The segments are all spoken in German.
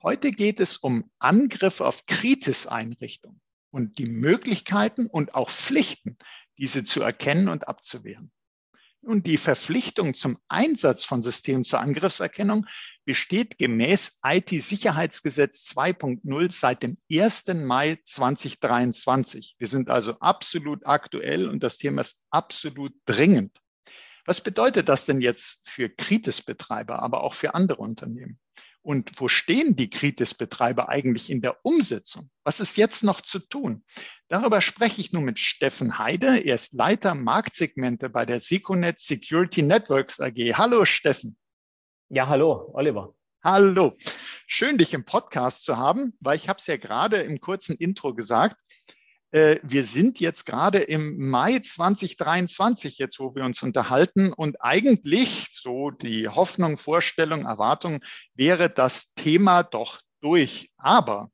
Heute geht es um Angriffe auf Kritis-Einrichtungen und die Möglichkeiten und auch Pflichten, diese zu erkennen und abzuwehren. Und die Verpflichtung zum Einsatz von Systemen zur Angriffserkennung besteht gemäß IT-Sicherheitsgesetz 2.0 seit dem 1. Mai 2023. Wir sind also absolut aktuell und das Thema ist absolut dringend. Was bedeutet das denn jetzt für Kritis-Betreiber, aber auch für andere Unternehmen? Und wo stehen die Kritis-Betreiber eigentlich in der Umsetzung? Was ist jetzt noch zu tun? Darüber spreche ich nun mit Steffen Heide. Er ist Leiter Marktsegmente bei der Seconet Security Networks AG. Hallo, Steffen. Ja, hallo, Oliver. Hallo. Schön, dich im Podcast zu haben, weil ich habe es ja gerade im kurzen Intro gesagt. Äh, wir sind jetzt gerade im Mai 2023, jetzt wo wir uns unterhalten. Und eigentlich, so die Hoffnung, Vorstellung, Erwartung, wäre das Thema doch durch. Aber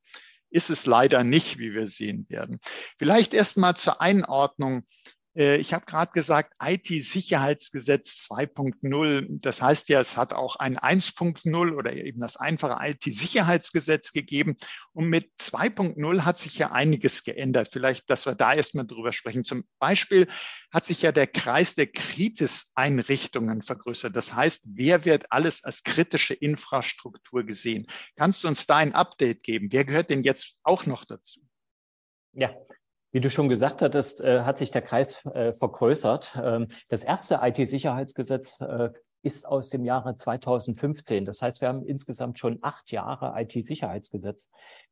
ist es leider nicht, wie wir sehen werden. Vielleicht erst mal zur Einordnung. Äh, ich habe gerade gesagt, IT-Sicherheitsgesetz 2.0. Das heißt ja, es hat auch ein 1.0 oder eben das einfache IT-Sicherheitsgesetz gegeben. Und mit 2.0 hat sich ja einiges geändert. Vielleicht, dass wir da erstmal drüber sprechen. Zum Beispiel hat sich ja der Kreis der Kritis-Einrichtungen vergrößert. Das heißt, wer wird alles als kritische Infrastruktur gesehen? Kannst du uns da ein Update geben? Wer gehört denn jetzt auch noch dazu? Ja, wie du schon gesagt hattest, äh, hat sich der Kreis äh, vergrößert. Ähm, das erste IT-Sicherheitsgesetz äh, ist aus dem Jahre 2015. Das heißt, wir haben insgesamt schon acht Jahre IT-Sicherheitsgesetz.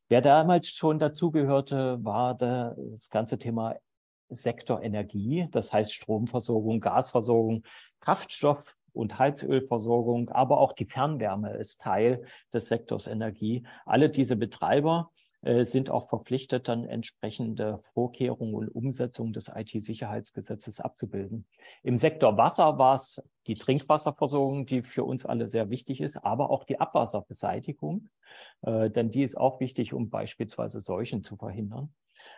Wer damals schon dazugehörte, war das ganze Thema Sektor Energie, das heißt Stromversorgung, Gasversorgung, Kraftstoff, und Heizölversorgung, aber auch die Fernwärme ist Teil des Sektors Energie. Alle diese Betreiber sind auch verpflichtet, dann entsprechende Vorkehrungen und Umsetzung des IT-Sicherheitsgesetzes abzubilden. Im Sektor Wasser war es die Trinkwasserversorgung, die für uns alle sehr wichtig ist, aber auch die Abwasserbeseitigung, äh, denn die ist auch wichtig, um beispielsweise Seuchen zu verhindern.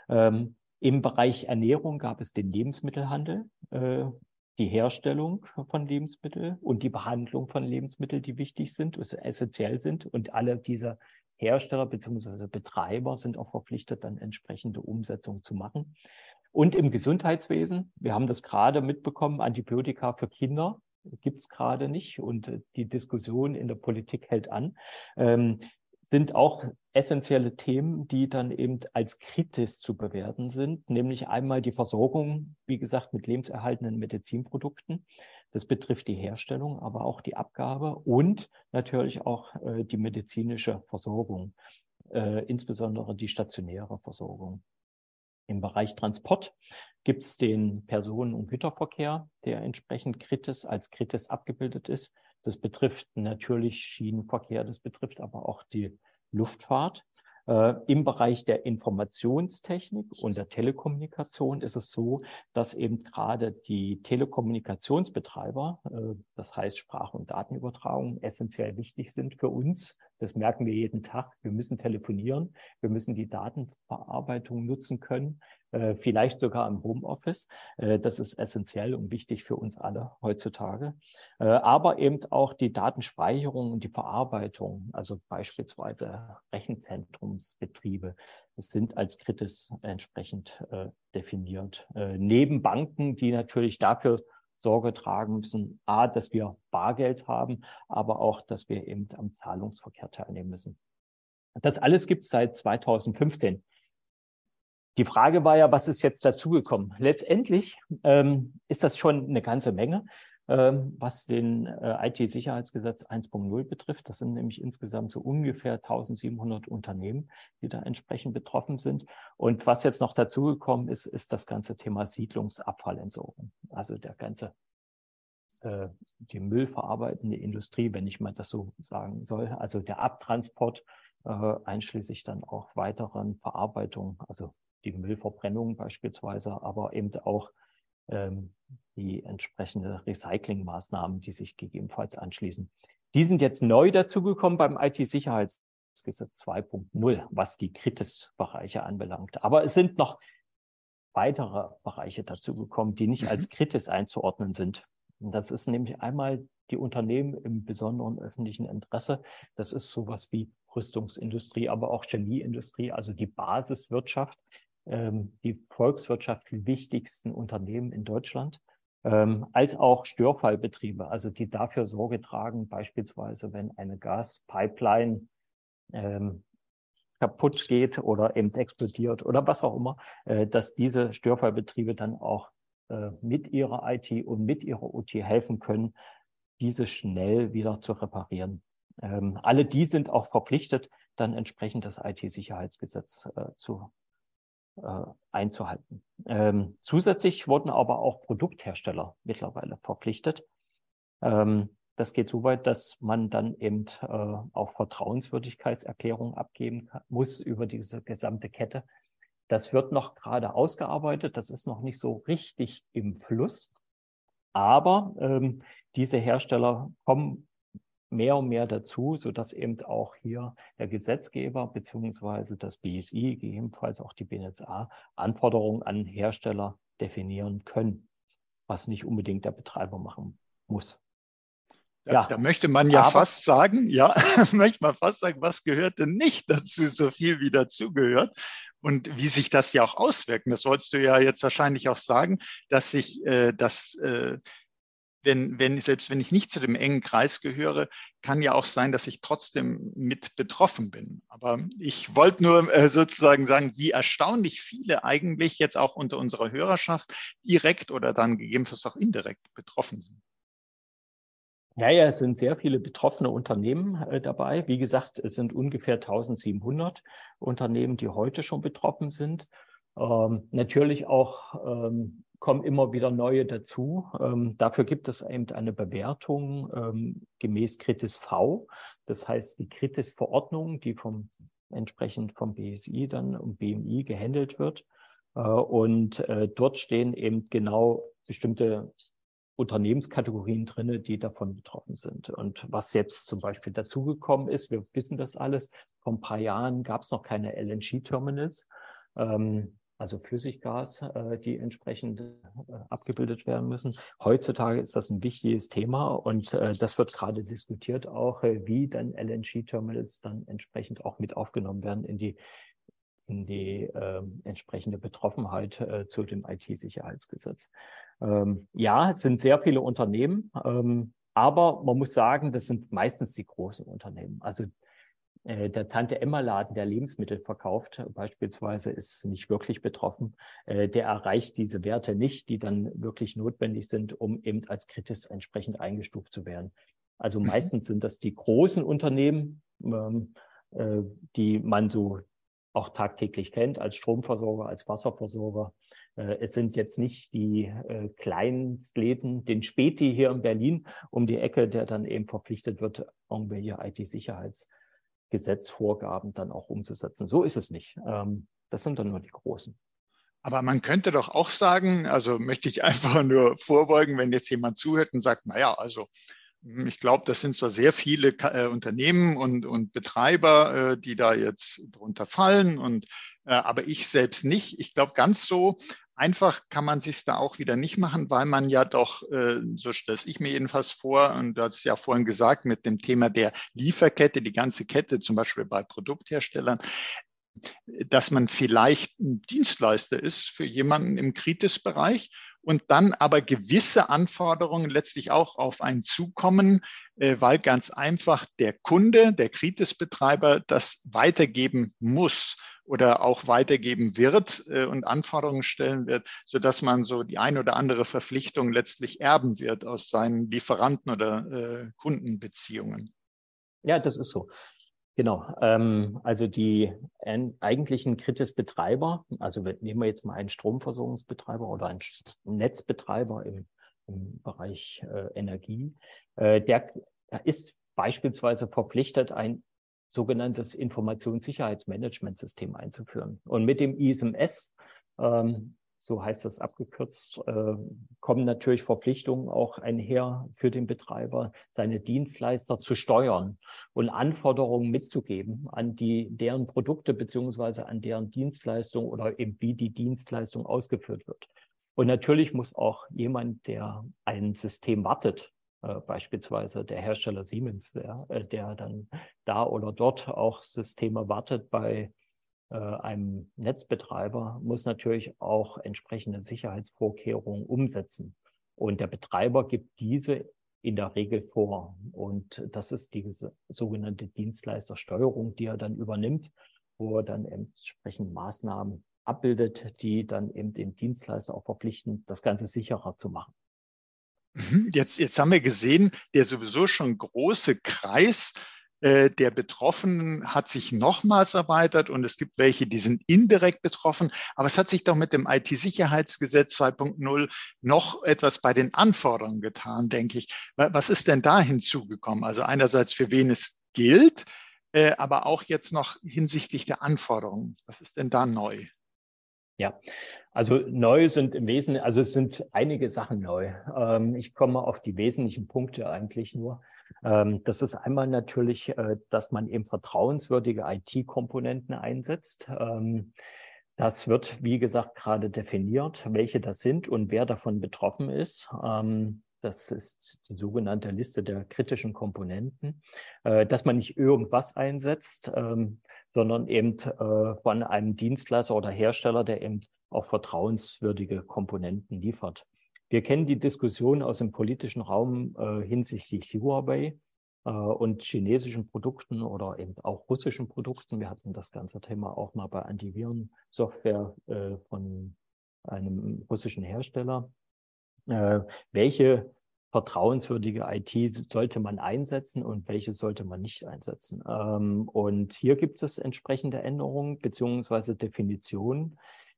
Ähm, Im Bereich Ernährung gab es den Lebensmittelhandel, äh, die Herstellung von Lebensmitteln und die Behandlung von Lebensmitteln, die wichtig sind, essentiell sind. Und alle diese Hersteller bzw. Betreiber sind auch verpflichtet, dann entsprechende Umsetzung zu machen. Und im Gesundheitswesen, wir haben das gerade mitbekommen, Antibiotika für Kinder gibt es gerade nicht und äh, die Diskussion in der Politik hält an, ähm, sind auch essentielle Themen, die dann eben als kritisch zu bewerten sind, nämlich einmal die Versorgung, wie gesagt, mit lebenserhaltenden Medizinprodukten. Das betrifft die Herstellung, aber auch die Abgabe und natürlich auch äh, die medizinische Versorgung, äh, insbesondere die stationäre Versorgung. Im Bereich Transport gibt es den Personen- und Güterverkehr, der entsprechend kritisch als kritisch abgebildet ist. Das betrifft natürlich Schienenverkehr, das betrifft aber auch die Luftfahrt. Äh, Im Bereich der Informationstechnik und der Telekommunikation ist es so, dass eben gerade die Telekommunikationsbetreiber, äh, das heißt Sprach- und Datenübertragung, essentiell wichtig sind für uns. Das merken wir jeden Tag. Wir müssen telefonieren, wir müssen die Datenverarbeitung nutzen können. Äh, vielleicht sogar im Homeoffice. Äh, das ist essentiell und wichtig für uns alle heutzutage. Äh, aber eben auch die Datenspeicherung und die Verarbeitung, also beispielsweise Rechenzentrumsbetriebe, sind als kritisch entsprechend definiert. Neben Banken, die natürlich dafür Sorge tragen müssen, a, dass wir Bargeld haben, aber auch, dass wir eben am Zahlungsverkehr teilnehmen müssen. Das alles gibt es seit 2015. Die Frage war ja, was ist jetzt dazugekommen? Letztendlich ähm, ist das schon eine ganze Menge, was den äh, IT-Sicherheitsgesetz 1.0 betrifft. Das sind nämlich insgesamt so ungefähr 1700 Unternehmen, die da entsprechend betroffen sind. Und was jetzt noch dazugekommen ist, ist das ganze Thema Siedlungsabfallentsorgung. Also der ganze äh, die müllverarbeitende Industrie, wenn ich mal das so sagen soll, also der Abtransport äh, einschließlich dann auch weiteren Verarbeitung, also die Müllverbrennung beispielsweise, aber eben auch ähm, die entsprechende Recyclingmaßnahmen, die sich gegebenenfalls anschließen. Die sind jetzt neu dazugekommen beim IT-Sicherheitsgesetz 2.0, was die Kritis-Bereiche anbelangt. Aber es sind noch weitere Bereiche dazugekommen, die nicht mhm. als Kritis einzuordnen sind. Und das ist nämlich einmal die Unternehmen im besonderen öffentlichen Interesse. Das ist sowas wie Rüstungsindustrie, aber auch Chemieindustrie, also die Basiswirtschaft, die Volkswirtschaft wichtigsten Unternehmen in Deutschland, ähm, als auch Störfallbetriebe, also die dafür Sorge tragen, beispielsweise wenn eine Gaspipeline ähm, kaputt geht oder eben explodiert oder was auch immer, äh, dass diese Störfallbetriebe dann auch äh, mit ihrer IT und mit ihrer OT helfen können, diese schnell wieder zu reparieren. Ähm, alle die sind auch verpflichtet, dann entsprechend das IT-Sicherheitsgesetz äh, zu einzuhalten. Ähm, zusätzlich wurden aber auch Produkthersteller mittlerweile verpflichtet. Ähm, das geht so weit, dass man dann eben äh, auch Vertrauenswürdigkeitserklärungen abgeben kann, muss über diese gesamte Kette. Das wird noch gerade ausgearbeitet. Das ist noch nicht so richtig im Fluss. Aber ähm, diese Hersteller kommen mehr und mehr dazu, so dass eben auch hier der Gesetzgeber beziehungsweise das BSI, gegebenenfalls auch die BNetzA, Anforderungen an Hersteller definieren können, was nicht unbedingt der Betreiber machen muss. Da, ja, da möchte man ja fast sagen, ja, möchte man fast sagen, was gehört denn nicht dazu, so viel wie dazugehört und wie sich das ja auch auswirkt. Das sollst du ja jetzt wahrscheinlich auch sagen, dass sich äh, das äh, wenn, wenn, selbst wenn ich nicht zu dem engen Kreis gehöre, kann ja auch sein, dass ich trotzdem mit betroffen bin. Aber ich wollte nur äh, sozusagen sagen, wie erstaunlich viele eigentlich jetzt auch unter unserer Hörerschaft direkt oder dann gegebenenfalls auch indirekt betroffen sind. Ja, ja, es sind sehr viele betroffene Unternehmen äh, dabei. Wie gesagt, es sind ungefähr 1700 Unternehmen, die heute schon betroffen sind. Ähm, natürlich auch ähm, kommen immer wieder neue dazu. Ähm, dafür gibt es eben eine Bewertung ähm, gemäß Kritis V. Das heißt, die Kritis-Verordnung, die vom entsprechend vom BSI dann und BMI gehandelt wird. Äh, und äh, dort stehen eben genau bestimmte Unternehmenskategorien drinne, die davon betroffen sind. Und was jetzt zum Beispiel dazugekommen ist, wir wissen das alles, vor ein paar Jahren gab es noch keine LNG-Terminals. Ähm, also Flüssiggas, äh, die entsprechend äh, abgebildet werden müssen. Heutzutage ist das ein wichtiges Thema und äh, das wird gerade diskutiert auch, wie dann LNG-Terminals dann entsprechend auch mit aufgenommen werden in die in die äh, entsprechende Betroffenheit zu dem IT-Sicherheitsgesetz. Ähm, ja, es sind sehr viele Unternehmen, ähm, aber man muss sagen, das sind meistens die großen Unternehmen. Also äh, der Tante-Emma-Laden, der Lebensmittel verkauft, beispielsweise, ist nicht wirklich betroffen. Äh, der erreicht diese Werte nicht, die dann wirklich notwendig sind, um eben als kritisch entsprechend eingestuft zu werden. Also mhm. meistens sind das die großen Unternehmen, ähm, äh, die man so auch tagtäglich kennt, als Stromversorger, als Wasserversorger. Es sind jetzt nicht die Kleinstläden, den Späti hier in Berlin um die Ecke, der dann eben verpflichtet wird, irgendwelche IT-Sicherheits- Gesetzvorgaben dann auch umzusetzen. So ist es nicht. Ähm, das sind dann nur die großen. Aber man könnte doch auch sagen, also möchte ich einfach nur vorbeugen, wenn jetzt jemand zuhört und sagt, naja, also hm, ich glaube, das sind zwar sehr viele äh, Unternehmen und, und Betreiber, äh, die da jetzt drunter fallen, und, äh, aber ich selbst nicht. Ich glaube, ganz so Einfach kann man sich da auch wieder nicht machen, weil man ja doch, äh, so stelle ich mir jedenfalls vor, und du hast ja vorhin gesagt, mit dem Thema der Lieferkette, die ganze Kette, zum Beispiel bei Produktherstellern, dass man vielleicht ein Dienstleister ist für jemanden im Kritisbereich und dann aber gewisse Anforderungen letztlich auch auf einen zukommen, äh, weil ganz einfach der Kunde, der Kritisbetreiber das weitergeben muss oder auch weitergeben wird äh, und Anforderungen stellen wird, so man so die ein oder andere Verpflichtung letztlich erben wird aus seinen Lieferanten oder äh, Kundenbeziehungen. Ja, das ist so. Genau. Ähm, also die eigentlichen Kritis-Betreiber, also nehmen wir jetzt mal einen Stromversorgungsbetreiber oder einen Netzbetreiber im, im Bereich äh, Energie, der ist beispielsweise verpflichtet, ein sogenanntes Informationssicherheitsmanagementsystem einzuführen. Und mit dem ISMS ähm, so heißt das abgekürzt, äh, kommen natürlich Verpflichtungen auch einher für den Betreiber, seine Dienstleister zu steuern und Anforderungen mitzugeben an die, deren Produkte beziehungsweise an deren Dienstleistung oder eben wie die Dienstleistung ausgeführt wird. Und natürlich muss auch jemand, der ein System wartet, beispielsweise der Hersteller Siemens, der, äh, der dann da oder dort auch Systeme wartet bei äh, einem Netzbetreiber muss natürlich auch entsprechende Sicherheitsvorkehrungen umsetzen. Und der Betreiber gibt diese in der Regel vor. Und das ist die sogenannte Dienstleistersteuerung, die er dann übernimmt, wo er dann entsprechend Maßnahmen abbildet, die dann eben den Dienstleister auch verpflichten, das Ganze sicherer zu machen. Mhm. Jetzt, jetzt haben wir gesehen, der sowieso schon große Kreis äh, der Betroffenen hat sich nochmals erweitert und es gibt welche, die sind indirekt betroffen. Aber es hat sich doch mit dem IT-Sicherheitsgesetz 2.0 noch etwas bei den Anforderungen getan, denke ich. Was ist denn da hinzugekommen? Also einerseits für wen es gilt, äh, aber auch jetzt noch hinsichtlich der Anforderungen. Was ist denn da neu? Ja, also neu sind im Wesentlichen, also es sind einige Sachen neu. Ähm, ich komme auf die wesentlichen Punkte eigentlich nur. Ähm, das ist einmal natürlich, äh, dass man eben vertrauenswürdige IT-Komponenten einsetzt. Ähm, das wird, wie gesagt, gerade definiert, welche das sind und wer davon betroffen ist. Ähm, das ist die sogenannte Liste der kritischen Komponenten, äh, dass man nicht irgendwas einsetzt, sondern eben äh, von einem Dienstleister oder Hersteller, der eben auch vertrauenswürdige Komponenten liefert. Wir kennen die Diskussion aus dem politischen Raum äh, hinsichtlich Huawei äh, und chinesischen Produkten oder eben auch russischen Produkten. Wir hatten das ganze Thema auch mal bei Antivirensoftware äh, von einem russischen Hersteller. Äh, welche vertrauenswürdige IT sollte man einsetzen und welche sollte man nicht einsetzen. Ähm, und hier gibt es entsprechende Änderungen beziehungsweise Definitionen,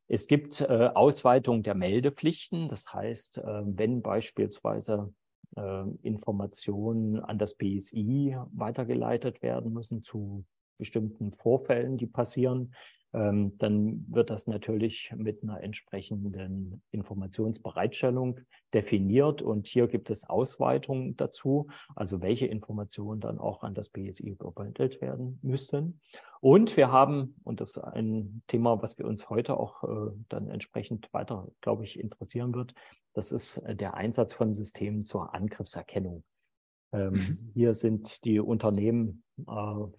es gibt äh, Ausweitung der Meldepflichten. Das heißt, äh, wenn beispielsweise äh, Informationen an das BSI weitergeleitet werden müssen zu bestimmten Vorfällen, die passieren, ähm, dann wird das natürlich mit einer entsprechenden Informationsbereitstellung definiert. Und hier gibt es Ausweitungen dazu, also welche Informationen dann auch an das BSI übermittelt werden müssen. Und wir haben, und das ist ein Thema, was wir uns heute auch äh, dann entsprechend weiter, glaube ich, interessieren wird, das ist äh, der Einsatz von Systemen zur Angriffserkennung. Ähm, mhm. hier sind die Unternehmen äh,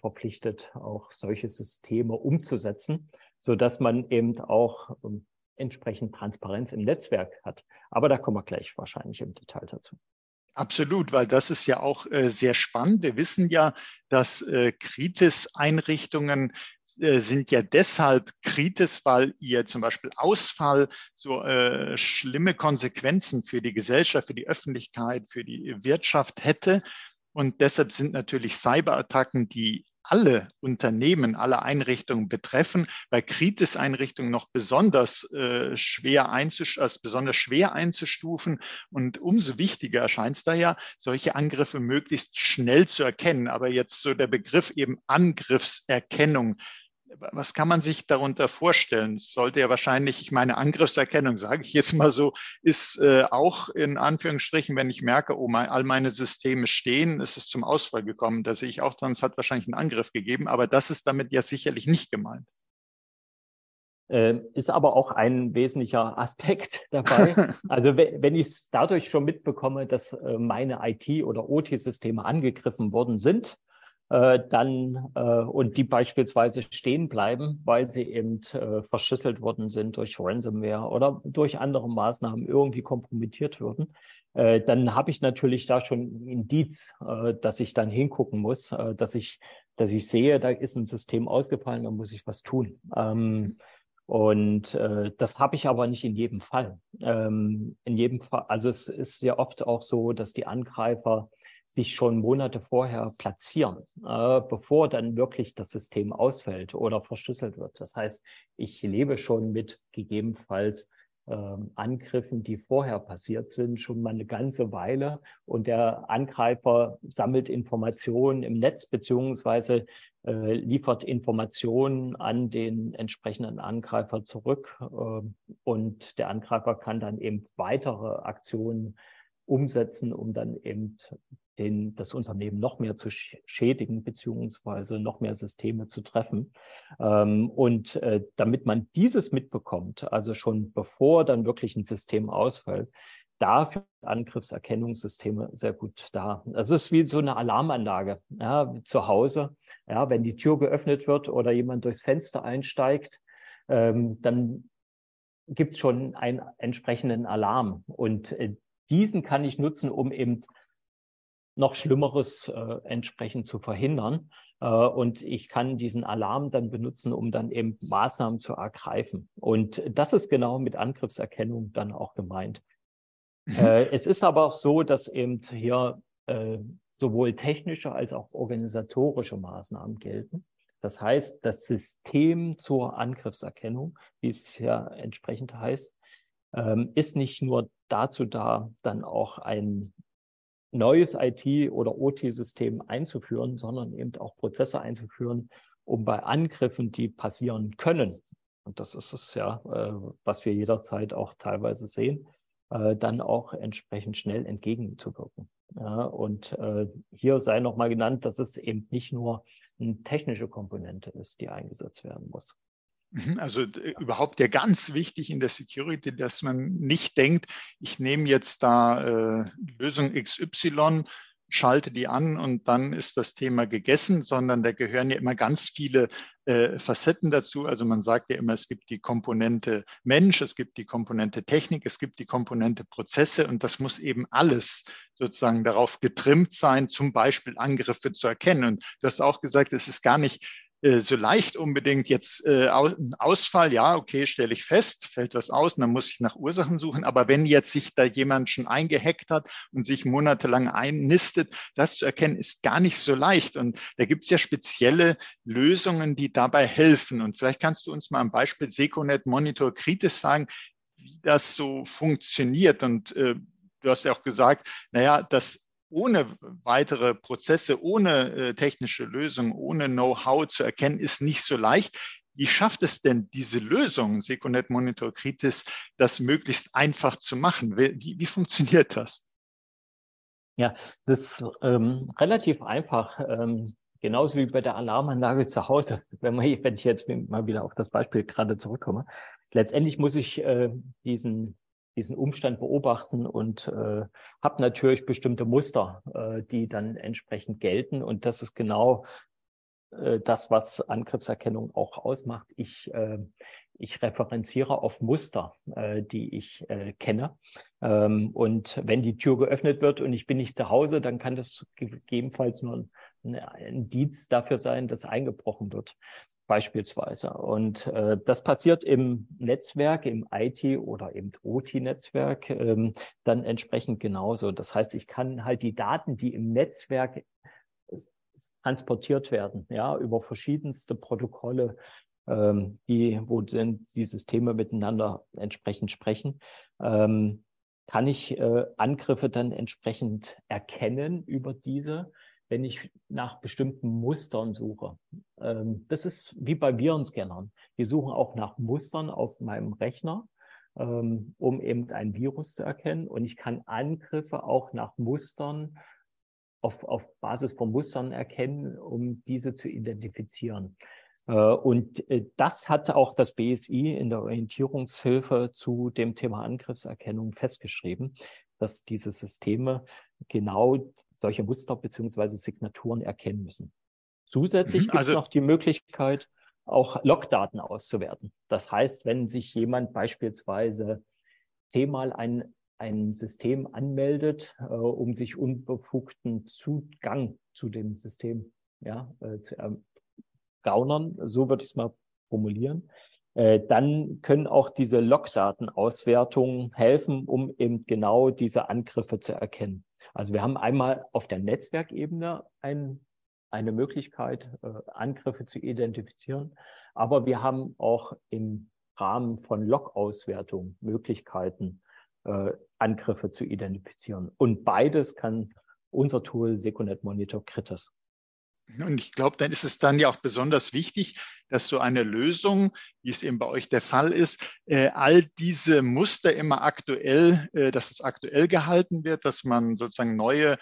verpflichtet, auch solche Systeme umzusetzen, so dass man eben auch ähm, entsprechend Transparenz im Netzwerk hat. Aber da kommen wir gleich wahrscheinlich im Detail dazu. Absolut, weil das ist ja auch äh, sehr spannend. Wir wissen ja, dass äh, Kritis-Einrichtungen sind ja deshalb kritisch, weil ihr zum Beispiel Ausfall so äh, schlimme Konsequenzen für die Gesellschaft, für die Öffentlichkeit, für die Wirtschaft hätte. Und deshalb sind natürlich Cyberattacken, die alle Unternehmen, alle Einrichtungen betreffen, bei Kritis-Einrichtungen noch besonders äh, schwer als besonders schwer einzustufen. Und umso wichtiger erscheint es da ja, solche Angriffe möglichst schnell zu erkennen. Aber jetzt so der Begriff eben Angriffserkennung was kann man sich darunter vorstellen? Sollte ja wahrscheinlich, ich meine, Angriffserkennung, sage ich jetzt mal so, ist äh, auch in Anführungsstrichen, wenn ich merke, oh, mein, all meine Systeme stehen, ist es zum Ausfall gekommen. Da sehe ich auch dran, es hat wahrscheinlich einen Angriff gegeben, aber das ist damit ja sicherlich nicht gemeint. Äh, ist aber auch ein wesentlicher Aspekt dabei. Also wenn ich es dadurch schon mitbekomme, dass äh, meine IT- oder OT-Systeme angegriffen worden sind, äh, dann äh, und die beispielsweise stehen bleiben, weil sie eben äh, verschlüsselt worden sind durch Ransomware oder durch andere Maßnahmen irgendwie kompromittiert würden, äh, dann habe ich natürlich da schon Indiz, äh, dass ich dann hingucken muss, äh, dass ich, dass ich sehe, da ist ein System ausgefallen, da muss ich was tun. Ähm, und äh, das habe ich aber nicht in jedem Fall. Ähm, in jedem Fall, also es ist ja oft auch so, dass die Angreifer sich schon Monate vorher platzieren, äh, bevor dann wirklich das System ausfällt oder verschlüsselt wird. Das heißt, ich lebe schon mit gegebenenfalls ähm, Angriffen, die vorher passiert sind, schon mal eine ganze Weile. Und der Angreifer sammelt Informationen im Netz beziehungsweise äh, liefert Informationen an den entsprechenden Angreifer zurück. Äh, und der Angreifer kann dann eben weitere Aktionen umsetzen, um dann eben den, das Unternehmen noch mehr zu schädigen, beziehungsweise noch mehr Systeme zu treffen. Ähm, und äh, damit man dieses mitbekommt, also schon bevor dann wirklich ein System ausfällt, dafür Angriffserkennungssysteme sehr gut da. Das ist wie so eine Alarmanlage ja, zu Hause. Ja, wenn die Tür geöffnet wird oder jemand durchs Fenster einsteigt, ähm, dann gibt es schon einen entsprechenden Alarm. Und äh, diesen kann ich nutzen, um eben noch Schlimmeres äh, entsprechend zu verhindern. Äh, und ich kann diesen Alarm dann benutzen, um dann eben Maßnahmen zu ergreifen. Und das ist genau mit Angriffserkennung dann auch gemeint. Mhm. Äh, es ist aber auch so, dass eben hier äh, sowohl technische als auch organisatorische Maßnahmen gelten. Das heißt, das System zur Angriffserkennung, wie es ja entsprechend heißt, ähm, ist nicht nur dazu da, dann auch ein neues IT- oder OT-System einzuführen, sondern eben auch Prozesse einzuführen, um bei Angriffen, die passieren können, und das ist es ja, äh, was wir jederzeit auch teilweise sehen, äh, dann auch entsprechend schnell entgegenzuwirken. Ja, und äh, hier sei nochmal genannt, dass es eben nicht nur eine technische Komponente ist, die eingesetzt werden muss. Mhm, also äh, überhaupt ja ganz wichtig in der Security, dass man nicht denkt, ich nehme jetzt da äh, Lösung XY, schalte die an und dann ist das Thema gegessen, sondern da gehören ja immer ganz viele äh, Facetten dazu. Also man sagt ja immer, es gibt die Komponente Mensch, es gibt die Komponente Technik, es gibt die Komponente Prozesse und das muss eben alles sozusagen darauf getrimmt sein, zum Beispiel Angriffe zu erkennen. Und du hast auch gesagt, es ist gar nicht so leicht unbedingt jetzt äh, ein Ausfall, ja, okay, stelle ich fest, fällt was aus und dann muss ich nach Ursachen suchen. Aber wenn jetzt sich da jemand schon eingehackt hat und sich monatelang einnistet, das zu erkennen, ist gar nicht so leicht. Und da gibt es ja spezielle Lösungen, die dabei helfen. Und vielleicht kannst du uns mal am Beispiel Seconet Monitor Kritis sagen, wie das so funktioniert. Und äh, du hast ja auch gesagt, naja, das ohne weitere Prozesse, ohne äh, technische Lösungen, ohne Know-how zu erkennen, ist nicht so leicht. Wie schafft es denn diese Lösung, Seconet Monitor Kritis, das möglichst einfach zu machen? Wie, wie funktioniert das? Ja, das ist ähm, relativ einfach. Ähm, genauso wie bei der Alarmanlage zu Hause. Wenn, man, wenn ich jetzt mal wieder auf das Beispiel gerade zurückkomme. Letztendlich muss ich äh, diesen diesen Umstand beobachten und äh, habe natürlich bestimmte Muster, äh, die dann entsprechend gelten. Und das ist genau äh, das, was Angriffserkennung auch ausmacht. Ich, äh, ich referenziere auf Muster, äh, die ich äh, kenne. Ähm, und wenn die Tür geöffnet wird und ich bin nicht zu Hause, dann kann das gegebenenfalls nur ein, ein Indiz dafür sein, dass eingebrochen wird beispielsweise. Und äh, das passiert im Netzwerk, im IT- oder im OT-Netzwerk ähm, dann entsprechend genauso. Das heißt, ich kann halt die Daten, die im Netzwerk transportiert werden, ja, über verschiedenste Protokolle, ähm, die, wo sind die Systeme miteinander entsprechend sprechen, ähm, kann ich äh, Angriffe dann entsprechend erkennen über diese wenn ich nach bestimmten Mustern suche. Ähm, das ist wie bei Virenscannern. Die suchen auch nach Mustern auf meinem Rechner, ähm, um eben ein Virus zu erkennen. Und ich kann Angriffe auch nach Mustern auf, auf Basis von Mustern erkennen, um diese zu identifizieren. Äh, und äh, das hat auch das BSI in der Orientierungshilfe zu dem Thema Angriffserkennung festgeschrieben, dass diese Systeme genau solche Muster beziehungsweise Signaturen erkennen müssen. Zusätzlich mhm, gibt es also, noch die Möglichkeit, auch Logdaten auszuwerten. Das heißt, wenn sich jemand beispielsweise zehnmal ein, ein System anmeldet, äh, um sich unbefugten Zugang zu dem System ja, äh, zu ergaunern, so würde ich es mal formulieren, äh, dann können auch diese Logdatenauswertungen helfen, um eben genau diese Angriffe zu erkennen. Also wir haben einmal auf der Netzwerkebene ein, eine Möglichkeit, äh, Angriffe zu identifizieren, aber wir haben auch im Rahmen von Log-Auswertung Möglichkeiten, äh, Angriffe zu identifizieren. Und beides kann unser Tool Secunet Monitor Kritis. Und ich glaube, dann ist es dann ja auch besonders wichtig, dass so eine Lösung, wie es eben bei euch der Fall ist, äh, all diese Muster immer aktuell, äh, dass es aktuell gehalten wird, dass man sozusagen neue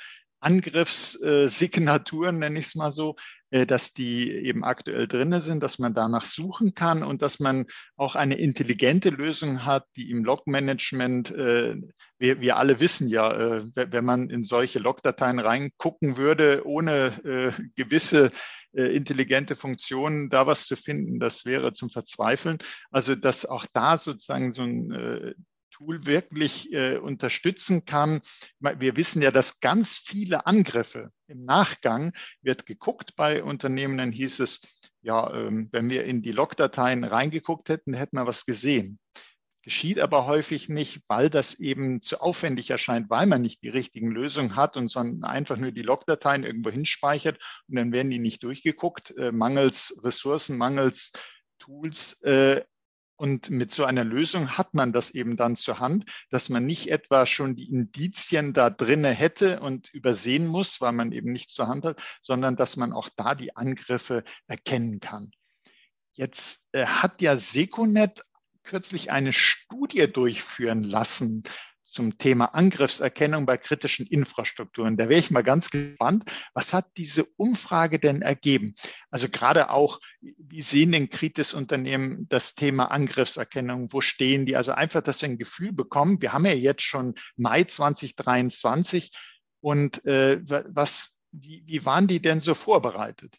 Angriffssignaturen, nenne ich es mal so, äh, dass die eben aktuell drin sind, dass man danach suchen kann und dass man auch eine intelligente Lösung hat, die im Log-Management, äh, wir, wir alle wissen ja, äh, wenn man in solche Log-Dateien reingucken würde, ohne gewisse intelligente Funktionen da was zu finden, das wäre zum Verzweifeln. Also dass auch da sozusagen so ein Tool wirklich äh, unterstützen kann. Wir wissen ja, dass ganz viele Angriffe im Nachgang wird geguckt bei Unternehmen, dann hieß es, ja, ähm, wenn wir in die Logdateien reingeguckt hätten, hätten wir was gesehen. Geschieht aber häufig nicht, weil das eben zu aufwendig erscheint, weil man nicht die richtigen Lösungen hat und sondern einfach nur die Logdateien irgendwo hinspeichert und dann werden die nicht durchgeguckt, äh, mangels Ressourcen, mangels Tools. Äh, und mit so einer Lösung hat man das eben dann zur Hand, dass man nicht etwa schon die Indizien da drinne hätte und übersehen muss, weil man eben nichts zur Hand hat, sondern dass man auch da die Angriffe erkennen kann. Jetzt äh, hat ja Seconet kürzlich eine Studie durchführen lassen zum Thema Angriffserkennung bei kritischen Infrastrukturen. Da wäre ich mal ganz gespannt, was hat diese Umfrage denn ergeben? Also gerade auch, wie sehen denn Kritis-Unternehmen das Thema Angriffserkennung? Wo stehen die? Also einfach, dass wir ein Gefühl bekommen. Wir haben ja jetzt schon Mai 2023 und äh, was, wie, wie waren die denn so vorbereitet?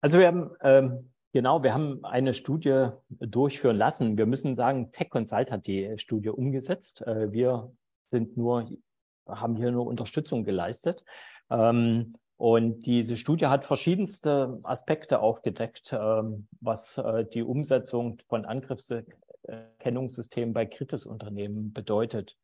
Also wir haben ähm Genau, wir haben eine Studie durchführen lassen. Wir müssen sagen, Tech Consult hat die Studie umgesetzt. Äh, wir sind nur, haben hier nur Unterstützung geleistet. Ähm, und diese Studie hat verschiedenste Aspekte aufgedeckt, ähm, was äh, die Umsetzung von Angriffserkennungssystemen bei Kritis-Unternehmen bedeutet.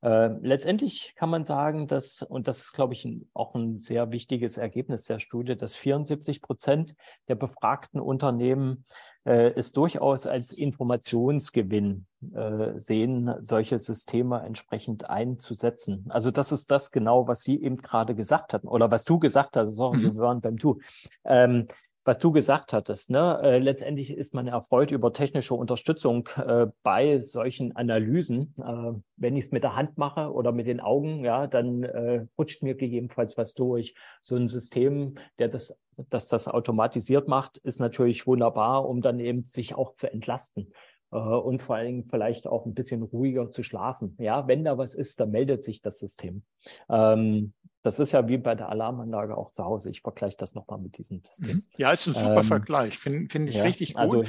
Äh, letztendlich kann man sagen, dass, und das ist, glaube ich, auch ein sehr wichtiges Ergebnis der Studie, dass 74 Prozent der befragten Unternehmen äh, es durchaus als Informationsgewinn äh, sehen, solche Systeme entsprechend einzusetzen. Also das ist das genau, was Sie eben gerade gesagt hatten oder was du gesagt hast. Sorry, wir waren beim Du. Ähm, was du gesagt hattest. Ne? Äh, letztendlich ist man erfreut über technische Unterstützung äh, bei solchen Analysen. Äh, wenn ich es mit der Hand mache oder mit den Augen, ja, dann äh, rutscht mir gegebenenfalls was durch. So ein System, der das, das das automatisiert macht, ist natürlich wunderbar, um dann eben sich auch zu entlasten äh, und vor allen Dingen vielleicht auch ein bisschen ruhiger zu schlafen. Ja, wenn da was ist, dann meldet sich das System. Ähm, das ist ja wie bei der Alarmanlage auch zu Hause. Ich vergleiche das nochmal mit diesem System. Mhm. Ja, ist ein super ähm, Vergleich. Finde find ich ja, richtig gut. Also,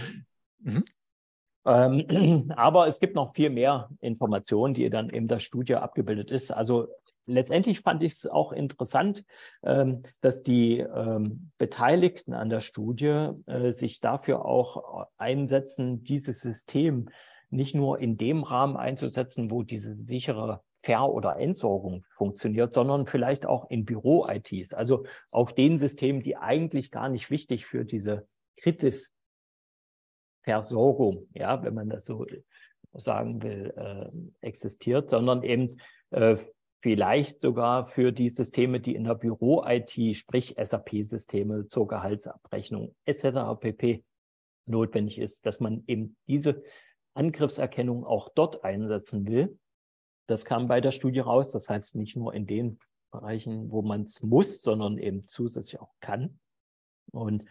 mhm. ähm, aber es gibt noch viel mehr Informationen, die dann in der Studie abgebildet ist. Also letztendlich fand ich es auch interessant, ähm, dass die ähm, Beteiligten an der Studie äh, sich dafür auch einsetzen, dieses System nicht nur in dem Rahmen einzusetzen, wo diese sichere Ver- oder Entsorgung funktioniert, sondern vielleicht auch in Büro-ITs, also auch den Systemen, die eigentlich gar nicht wichtig für diese Kritis-Versorgung, ja, wenn man das so sagen will, äh, existiert, sondern eben äh, vielleicht sogar für die Systeme, die in der Büro-IT, sprich SAP-Systeme zur Gehaltsabrechnung etc. pp. notwendig ist, dass man eben diese Angriffserkennung auch dort einsetzen will das kam bei der Studie raus. Das heißt nicht nur in den Bereichen, wo man es muss, sondern eben zusätzlich auch kann. Und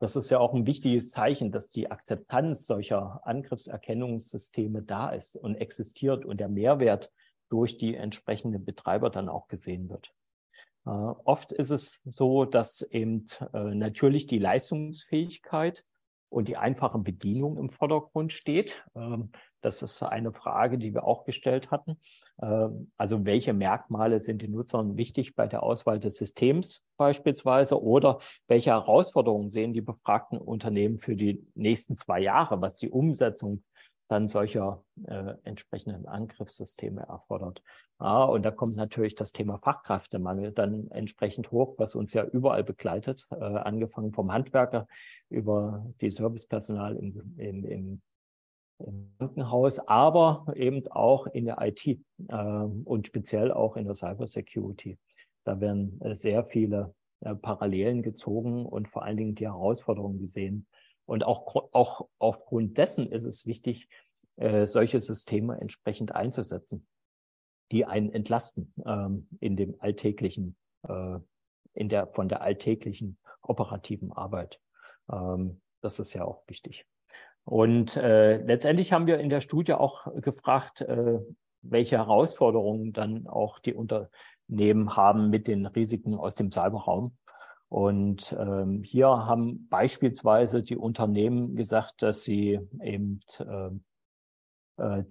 das ist ja auch ein wichtiges Zeichen, dass die Akzeptanz solcher Angriffserkennungssysteme da ist und existiert und der Mehrwert durch die entsprechenden Betreiber dann auch gesehen wird. Äh, oft ist es so, dass eben äh, natürlich die Leistungsfähigkeit und die einfache Bedienung im Vordergrund steht. Ähm, das ist eine Frage, die wir auch gestellt hatten. Ähm, also welche Merkmale sind den Nutzern wichtig bei der Auswahl des Systems beispielsweise oder welche Herausforderungen sehen die befragten Unternehmen für die nächsten zwei Jahre, was die Umsetzung dann solcher äh, entsprechenden Angriffssysteme erfordert. Ah, und da kommt natürlich das Thema Fachkräftemangel dann entsprechend hoch, was uns ja überall begleitet, äh, angefangen vom Handwerker über die Servicepersonal im, im, im, im Krankenhaus, aber eben auch in der IT äh, und speziell auch in der Cybersecurity. Da werden äh, sehr viele äh, Parallelen gezogen und vor allen Dingen die Herausforderungen gesehen. Und auch, auch aufgrund dessen ist es wichtig, äh, solche Systeme entsprechend einzusetzen, die einen entlasten ähm, in dem alltäglichen, äh, in der von der alltäglichen operativen Arbeit. Ähm, das ist ja auch wichtig. Und äh, letztendlich haben wir in der Studie auch gefragt, äh, welche Herausforderungen dann auch die Unternehmen haben mit den Risiken aus dem Cyberraum. Und ähm, hier haben beispielsweise die Unternehmen gesagt, dass sie eben, ähm, äh,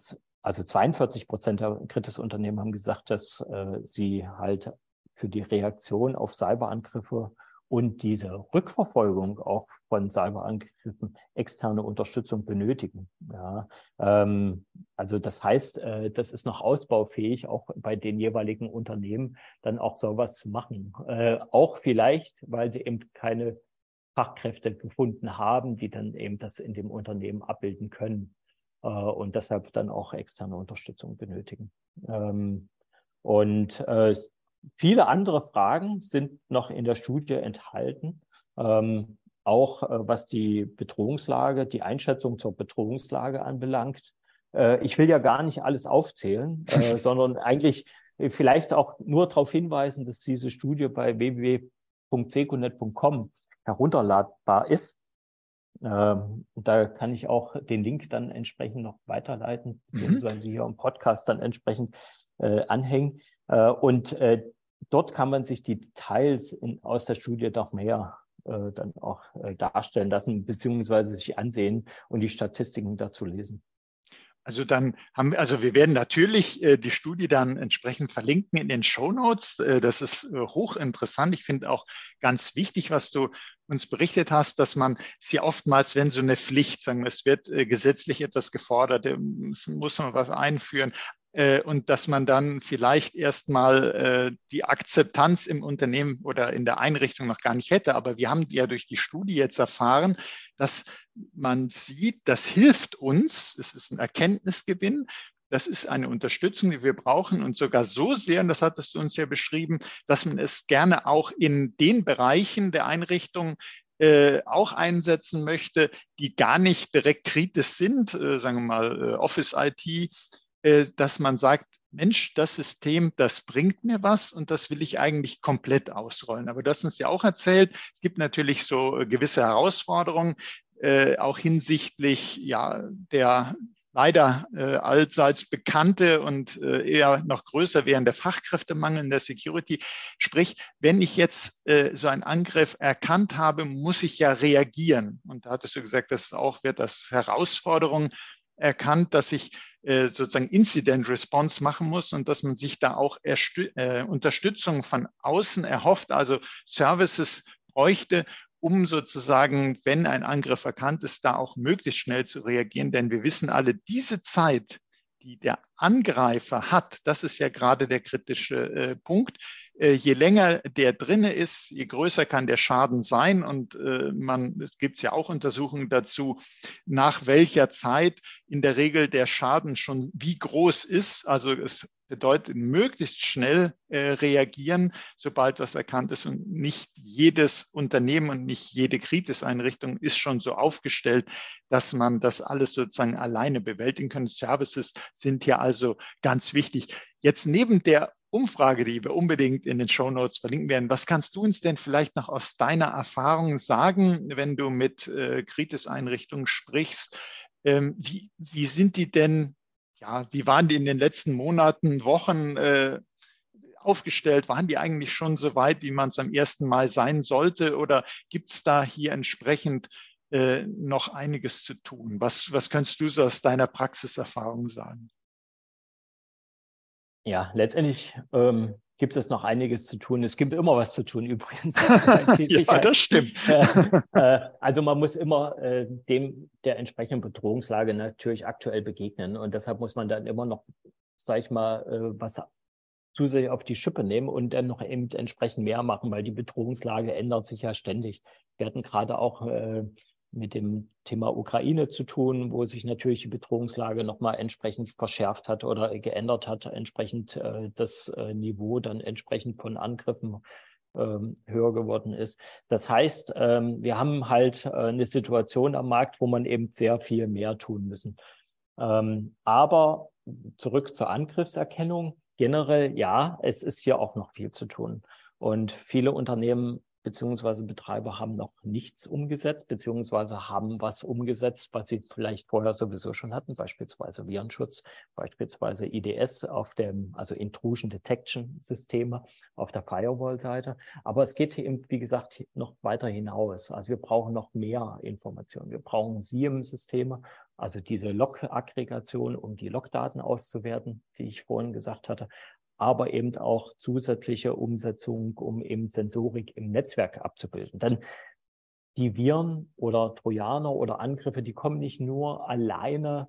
also 42 Prozent der Kritis-Unternehmen haben gesagt, dass äh, sie halt für die Reaktion auf Cyberangriffe und diese Rückverfolgung auch von Cyberangriffen externe Unterstützung benötigen. Ja, ähm, also das heißt, äh, das ist noch ausbaufähig, auch bei den jeweiligen Unternehmen dann auch sowas zu machen. Äh, auch vielleicht, weil sie eben keine Fachkräfte gefunden haben, die dann eben das in dem Unternehmen abbilden können äh, und deshalb dann auch externe Unterstützung benötigen. Ähm, und äh, Viele andere Fragen sind noch in der Studie enthalten, ähm, auch äh, was die Bedrohungslage, die Einschätzung zur Bedrohungslage anbelangt. Äh, ich will ja gar nicht alles aufzählen, äh, sondern eigentlich vielleicht auch nur darauf hinweisen, dass diese Studie bei www.seconet.com herunterladbar ist. Ähm, da kann ich auch den Link dann entsprechend noch weiterleiten, mhm. beziehungsweise hier im Podcast dann entsprechend äh, anhängen. Äh, und äh, dort kann man sich die Details in, aus der Studie doch mehr äh, dann auch äh, darstellen lassen, beziehungsweise sich ansehen und die Statistiken dazu lesen. Also dann haben wir, also wir werden natürlich äh, die Studie dann entsprechend verlinken in den Show Notes. Äh, das ist äh, hochinteressant. Ich finde auch ganz wichtig, was du uns berichtet hast, dass man sie oftmals, wenn so eine Pflicht, sagen, es wird äh, gesetzlich etwas gefordert, es muss man was einführen, äh, und dass man dann vielleicht erstmal äh, die Akzeptanz im Unternehmen oder in der Einrichtung noch gar nicht hätte. Aber wir haben ja durch die Studie jetzt erfahren, dass man sieht, das hilft uns, es ist ein Erkenntnisgewinn, das ist eine Unterstützung, die wir brauchen. Und sogar so sehr, und das hattest du uns ja beschrieben, dass man es gerne auch in den Bereichen der Einrichtung äh, auch einsetzen möchte, die gar nicht direkt kritisch sind, äh, sagen wir mal Office IT, dass man sagt, Mensch, das System, das bringt mir was und das will ich eigentlich komplett ausrollen. Aber du hast uns ja auch erzählt, es gibt natürlich so äh, gewisse Herausforderungen, äh, auch hinsichtlich ja, der leider äh, allseits bekannte und äh, eher noch größer werdende Fachkräftemangel in der Security. Sprich, wenn ich jetzt äh, so einen Angriff erkannt habe, muss ich ja reagieren. Und da hattest du gesagt, das auch wird das Herausforderung erkannt, dass ich äh, sozusagen Incident Response machen muss und dass man sich da auch äh, Unterstützung von außen erhofft, also Services bräuchte, um sozusagen, wenn ein Angriff erkannt ist, da auch möglichst schnell zu reagieren. Denn wir wissen alle, diese Zeit, die der Angreifer hat, das ist ja gerade der kritische äh, Punkt. Äh, je länger der drinne ist, je größer kann der Schaden sein. Und äh, man, es gibt ja auch Untersuchungen dazu, nach welcher Zeit in der Regel der Schaden schon wie groß ist. Also es bedeutet möglichst schnell äh, reagieren, sobald was erkannt ist. Und nicht jedes Unternehmen und nicht jede Kritiseinrichtung ist schon so aufgestellt, dass man das alles sozusagen alleine bewältigen kann. Services sind ja also ganz wichtig. Jetzt neben der Umfrage, die wir unbedingt in den Show Notes verlinken werden. Was kannst du uns denn vielleicht noch aus deiner Erfahrung sagen, wenn du mit äh, Kritis-Einrichtungen sprichst? Ähm, wie, wie sind die denn ja, wie waren die in den letzten Monaten, Wochen äh, aufgestellt? Waren die eigentlich schon so weit, wie man es am ersten Mal sein sollte? Oder gibt es da hier entsprechend äh, noch einiges zu tun? Was, was kannst du so aus deiner Praxiserfahrung sagen? Ja, letztendlich ähm, gibt es noch einiges zu tun. Es gibt immer was zu tun übrigens. ja, das stimmt. Äh, äh, also man muss immer äh, dem der entsprechenden Bedrohungslage natürlich aktuell begegnen und deshalb muss man dann immer noch, sag ich mal, was zusätzlich auf die Schippe nehmen und dann noch eben entsprechend mehr machen, weil die Bedrohungslage ändert sich ja ständig. Wir hatten gerade auch mit dem Thema Ukraine zu tun, wo sich natürlich die Bedrohungslage nochmal entsprechend verschärft hat oder geändert hat, entsprechend äh, das äh, Niveau dann entsprechend von Angriffen ähm, höher geworden ist. Das heißt, ähm, wir haben halt äh, eine Situation am Markt, wo man eben sehr viel mehr tun müssen. Ähm, aber zurück zur Angriffserkennung. Generell, ja, es ist hier auch noch viel zu tun. Und viele Unternehmen beziehungsweise Betreiber haben noch nichts umgesetzt, beziehungsweise haben was umgesetzt, was sie vielleicht vorher sowieso schon hatten, beispielsweise Virenschutz, beispielsweise IDS auf dem, also Intrusion Detection Systeme auf der Firewall-Seite. Aber es geht eben, wie gesagt, noch weiter hinaus. Also wir brauchen noch mehr Informationen. Wir brauchen SIEM-Systeme, also diese Log-Aggregation, um die Logdaten auszuwerten, die ich vorhin gesagt hatte aber eben auch zusätzliche Umsetzung, um eben Sensorik im Netzwerk abzubilden. Denn die Viren oder Trojaner oder Angriffe, die kommen nicht nur alleine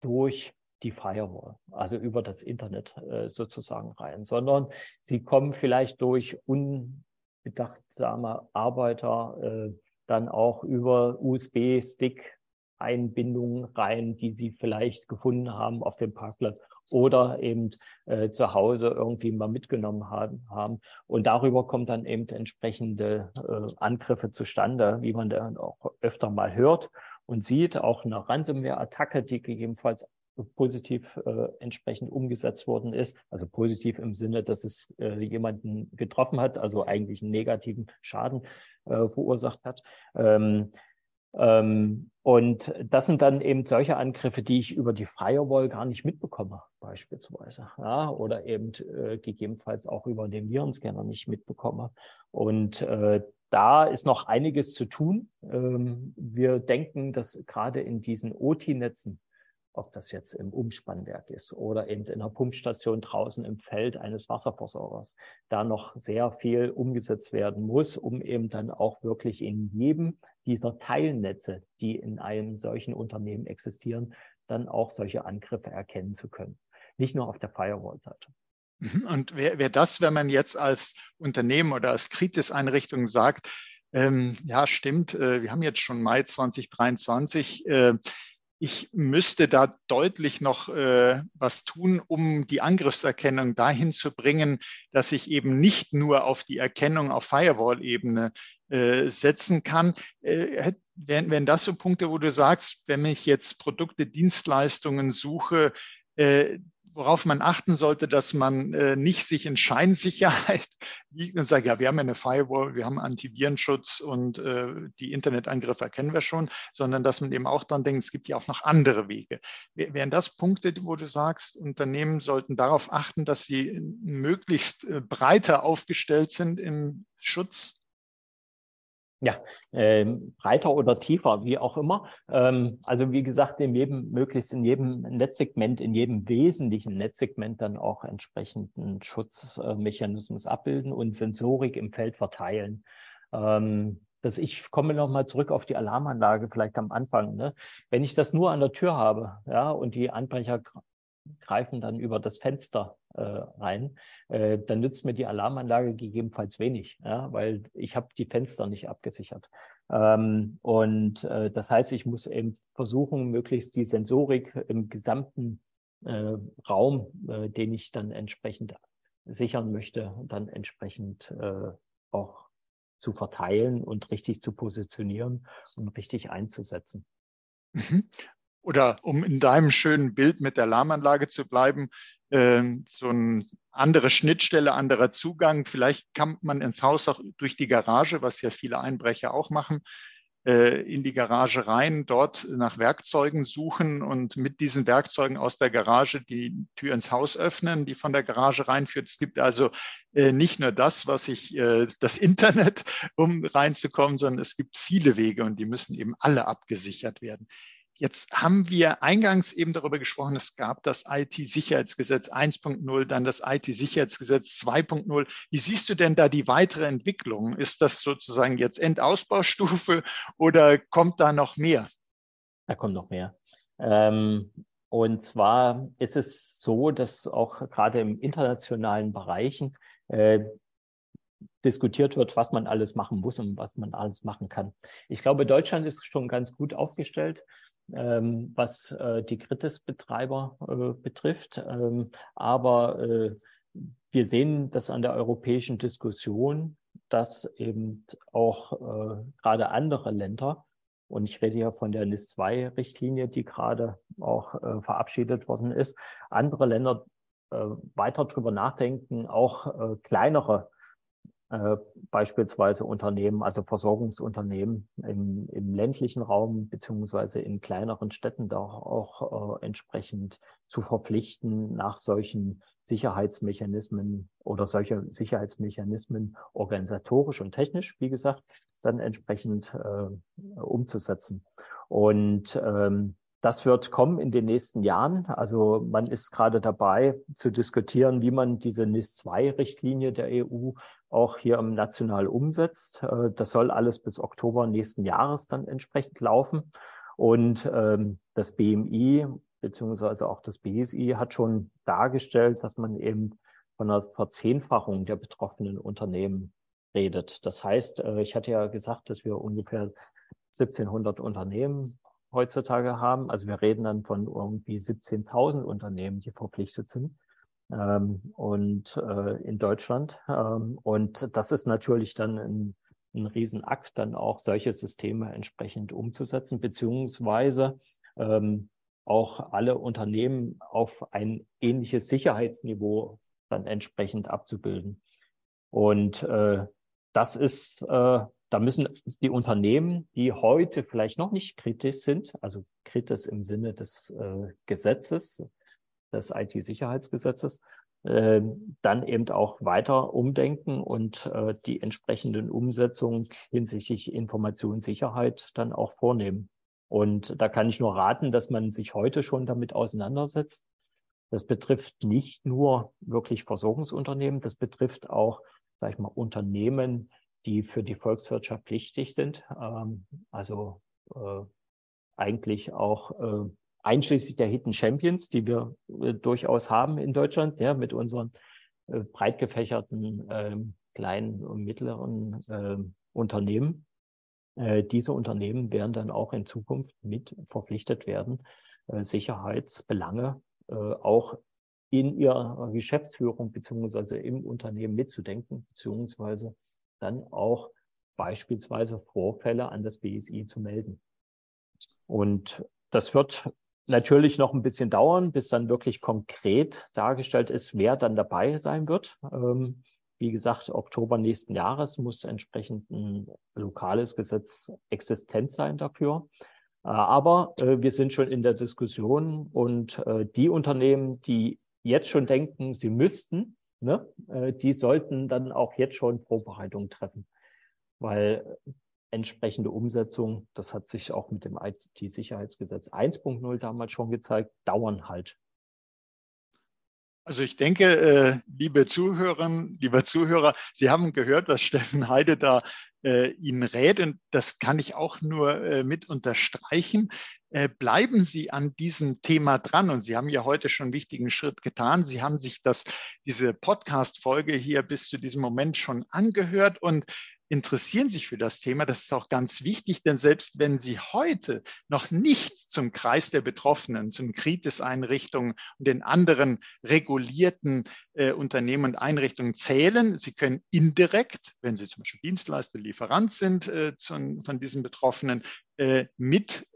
durch die Firewall, also über das Internet äh, sozusagen rein, sondern sie kommen vielleicht durch unbedachtsame Arbeiter äh, dann auch über USB-Stick Einbindungen rein, die sie vielleicht gefunden haben auf dem Parkplatz oder eben äh, zu Hause irgendwie mal mitgenommen haben, haben. Und darüber kommt dann eben entsprechende äh, Angriffe zustande, wie man dann auch öfter mal hört und sieht. Auch eine Ransomware-Attacke, die gegebenenfalls positiv äh, entsprechend umgesetzt worden ist. Also positiv im Sinne, dass es äh, jemanden getroffen hat, also eigentlich einen negativen Schaden äh, verursacht hat. Ähm, und das sind dann eben solche Angriffe, die ich über die Firewall gar nicht mitbekomme, beispielsweise. Ja, oder eben äh, gegebenenfalls auch über den Virenscanner nicht mitbekomme. Und äh, da ist noch einiges zu tun. Ähm, wir denken, dass gerade in diesen OT-Netzen ob das jetzt im Umspannwerk ist oder eben in einer Pumpstation draußen im Feld eines Wasserversorgers, da noch sehr viel umgesetzt werden muss, um eben dann auch wirklich in jedem dieser Teilnetze, die in einem solchen Unternehmen existieren, dann auch solche Angriffe erkennen zu können. Nicht nur auf der Firewall-Seite. Mhm. Und wer, wer das, wenn man jetzt als Unternehmen oder als Kritis-Einrichtung sagt, ähm, ja, stimmt, äh, wir haben jetzt schon Mai 2023, äh, ich müsste da deutlich noch äh, was tun, um die Angriffserkennung dahin zu bringen, dass ich eben nicht nur auf die Erkennung auf Firewall-Ebene äh, setzen kann. Äh, wären, wären das so Punkte, wo du sagst, wenn ich jetzt Produkte, Dienstleistungen suche, äh, worauf man achten sollte, dass man äh, nicht sich in Scheinsicherheit wiegt und sagt, ja, wir haben eine Firewall, wir haben Antivirenschutz und äh, die Internetangriffe kennen wir schon, sondern dass man eben auch dran denkt, es gibt ja auch noch andere Wege. Wären das Punkte, wo du sagst, Unternehmen sollten darauf achten, dass sie möglichst äh, breiter aufgestellt sind im Schutz ja, ähm, breiter oder tiefer, wie auch immer. Ähm, also wie gesagt, in jedem, möglichst in jedem Netzsegment, in jedem wesentlichen Netzsegment dann auch entsprechenden Schutzmechanismus abbilden und Sensorik im Feld verteilen. Ähm, dass ich komme nochmal zurück auf die Alarmanlage vielleicht am Anfang. Ne? Wenn ich das nur an der Tür habe, ja, und die Anbrecher greifen dann über das Fenster äh, rein, äh, dann nützt mir die Alarmanlage gegebenenfalls wenig, ja, weil ich habe die Fenster nicht abgesichert. Ähm, und äh, das heißt, ich muss eben versuchen, möglichst die Sensorik im gesamten äh, Raum, äh, den ich dann entsprechend sichern möchte, dann entsprechend äh, auch zu verteilen und richtig zu positionieren und richtig einzusetzen. Oder um in deinem schönen Bild mit der Alarmanlage zu bleiben, äh, so eine andere Schnittstelle, anderer Zugang. Vielleicht kann man ins Haus auch durch die Garage, was ja viele Einbrecher auch machen, äh, in die Garage rein, dort nach Werkzeugen suchen und mit diesen Werkzeugen aus der Garage die Tür ins Haus öffnen, die von der Garage reinführt. Es gibt also äh, nicht nur das, was ich, äh, das Internet, um reinzukommen, sondern es gibt viele Wege und die müssen eben alle abgesichert werden. Jetzt haben wir eingangs eben darüber gesprochen, es gab das IT-Sicherheitsgesetz 1.0, dann das IT-Sicherheitsgesetz 2.0. Wie siehst du denn da die weitere Entwicklung? Ist das sozusagen jetzt Endausbaustufe oder kommt da noch mehr? Da kommt noch mehr. Ähm, und zwar ist es so, dass auch gerade im internationalen Bereichen äh, diskutiert wird, was man alles machen muss und was man alles machen kann. Ich glaube, Deutschland ist schon ganz gut aufgestellt, ähm, was äh, die Kritis-Betreiber äh, betrifft. Ähm, aber äh, wir sehen das an der europäischen Diskussion, dass eben auch äh, gerade andere Länder und ich rede ja von der NIS-2-Richtlinie, die gerade auch äh, verabschiedet worden ist. Andere Länder äh, weiter drüber nachdenken, auch äh, kleinere äh, beispielsweise Unternehmen, also Versorgungsunternehmen im, im ländlichen Raum beziehungsweise in kleineren Städten da auch äh, entsprechend zu verpflichten, nach solchen Sicherheitsmechanismen oder solche Sicherheitsmechanismen organisatorisch und technisch, wie gesagt, dann entsprechend äh, umzusetzen. Und ähm, das wird kommen in den nächsten Jahren. Also man ist gerade dabei zu diskutieren, wie man diese NIS-2-Richtlinie der EU auch hier national umsetzt. Äh, das soll alles bis Oktober nächsten Jahres dann entsprechend laufen. Und ähm, das BMI beziehungsweise auch das BSI hat schon dargestellt, dass man eben von einer Verzehnfachung der betroffenen Unternehmen redet. Das heißt, äh, ich hatte ja gesagt, dass wir ungefähr 1700 Unternehmen heutzutage haben. Also wir reden dann von irgendwie 17.000 Unternehmen, die verpflichtet sind. Ähm, und äh, in Deutschland. Ähm, und das ist natürlich dann ein, ein Riesenakt, dann auch solche Systeme entsprechend umzusetzen, beziehungsweise ähm, auch alle Unternehmen auf ein ähnliches Sicherheitsniveau dann entsprechend abzubilden. Und äh, das ist äh, da müssen die Unternehmen, die heute vielleicht noch nicht kritisch sind, also kritisch im Sinne des äh, Gesetzes, des IT-Sicherheitsgesetzes, äh, dann eben auch weiter umdenken und äh, die entsprechenden Umsetzungen hinsichtlich Informationssicherheit dann auch vornehmen. Und da kann ich nur raten, dass man sich heute schon damit auseinandersetzt. Das betrifft nicht nur wirklich Versorgungsunternehmen, das betrifft auch, sag ich mal, Unternehmen, die für die Volkswirtschaft wichtig sind. Ähm, also äh, eigentlich auch äh, einschließlich der Hidden Champions, die wir äh, durchaus haben in Deutschland, ja, mit unseren äh, breit gefächerten äh, kleinen und mittleren äh, Unternehmen. Äh, diese Unternehmen werden dann auch in Zukunft mit verpflichtet werden, äh, Sicherheitsbelange äh, auch in ihrer Geschäftsführung beziehungsweise im Unternehmen mitzudenken, beziehungsweise dann auch beispielsweise Vorfälle an das BSI zu melden. Und das wird natürlich noch ein bisschen dauern, bis dann wirklich konkret dargestellt ist, wer dann dabei sein wird. Ähm, wie gesagt, Oktober nächsten Jahres muss entsprechend ein lokales Gesetz existent sein dafür. Äh, aber äh, wir sind schon in der Diskussion und äh, die Unternehmen, die jetzt schon denken, sie müssten, ne, äh, die sollten dann auch jetzt schon Vorbereitungen treffen, weil entsprechende Umsetzung, das hat sich auch mit dem IT-Sicherheitsgesetz 1.0 damals schon gezeigt, dauern halt. Also ich denke, äh, liebe Zuhörerinnen, lieber Zuhörer, Sie haben gehört, was Steffen Heide da äh, Ihnen rät und das kann ich auch nur mit unterstreichen. Äh, bleiben Sie an diesem Thema dran und Sie haben ja heute schon einen wichtigen Schritt getan. Sie haben sich das, diese Podcast-Folge hier bis zu diesem Moment schon angehört und interessieren sich für das Thema. Das ist auch ganz wichtig, denn selbst wenn Sie heute noch nicht zum Kreis der Betroffenen, zum Kritis-Einrichtungen und den anderen regulierten äh, Unternehmen und Einrichtungen zählen, Sie können indirekt, wenn Sie zum Beispiel Dienstleister, Lieferant sind äh, zu, von diesen Betroffenen, äh, mit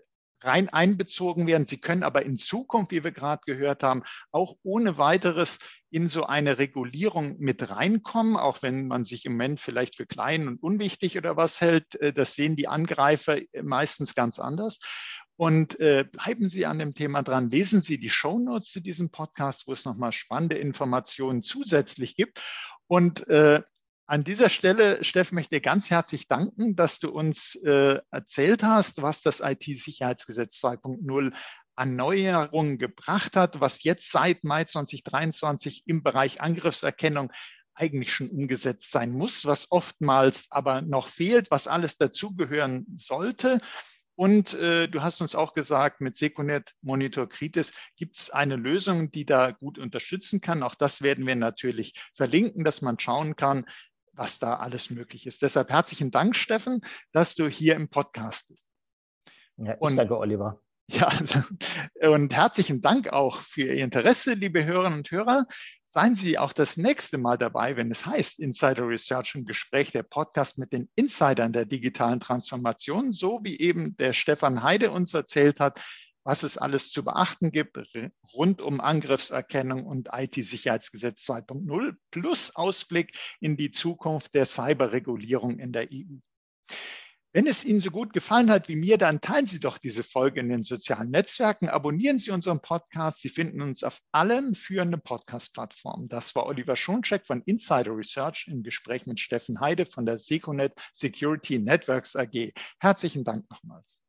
rein einbezogen werden. Sie können aber in Zukunft, wie wir gerade gehört haben, auch ohne weiteres in so eine Regulierung mit reinkommen, auch wenn man sich im Moment vielleicht für klein und unwichtig oder was hält. Äh, das sehen die Angreifer meistens ganz anders. Und äh, bleiben Sie an dem Thema dran. Lesen Sie die Shownotes zu diesem Podcast, wo es nochmal spannende Informationen zusätzlich gibt. Und äh, An dieser Stelle, Steffen, möchte ich dir ganz herzlich danken, dass du uns äh, erzählt hast, was das IT-Sicherheitsgesetz 2.0 an Neuerungen gebracht hat, was jetzt seit Mai 2023 im Bereich Angriffserkennung eigentlich schon umgesetzt sein muss, was oftmals aber noch fehlt, was alles dazugehören sollte. Und äh, du hast uns auch gesagt, mit Secunet Monitor Kritis gibt es eine Lösung, die da gut unterstützen kann. Auch das werden wir natürlich verlinken, dass man schauen kann, was da alles möglich ist. Deshalb herzlichen Dank, Steffen, dass du hier im Podcast bist. Ja, ich und, danke, Oliver. Ja, und herzlichen Dank auch für Ihr Interesse, liebe Hörerinnen und Hörer. Seien Sie auch das nächste Mal dabei, wenn es heißt Insider Research im Gespräch, der Podcast mit den Insidern der digitalen Transformation, so wie eben der Stefan Heide uns erzählt hat, was es alles zu beachten gibt rund um Angriffserkennung und IT-Sicherheitsgesetz 2.0 plus Ausblick in die Zukunft der Cyberregulierung in der EU. Wenn es Ihnen so gut gefallen hat wie mir, dann teilen Sie doch diese Folge in den sozialen Netzwerken, abonnieren Sie unseren Podcast. Sie finden uns auf allen führenden Podcast-Plattformen. Das war Oliver Schoncheck von Insider Research im Gespräch mit Steffen Heide von der Seconet Security Networks AG. Herzlichen Dank nochmals.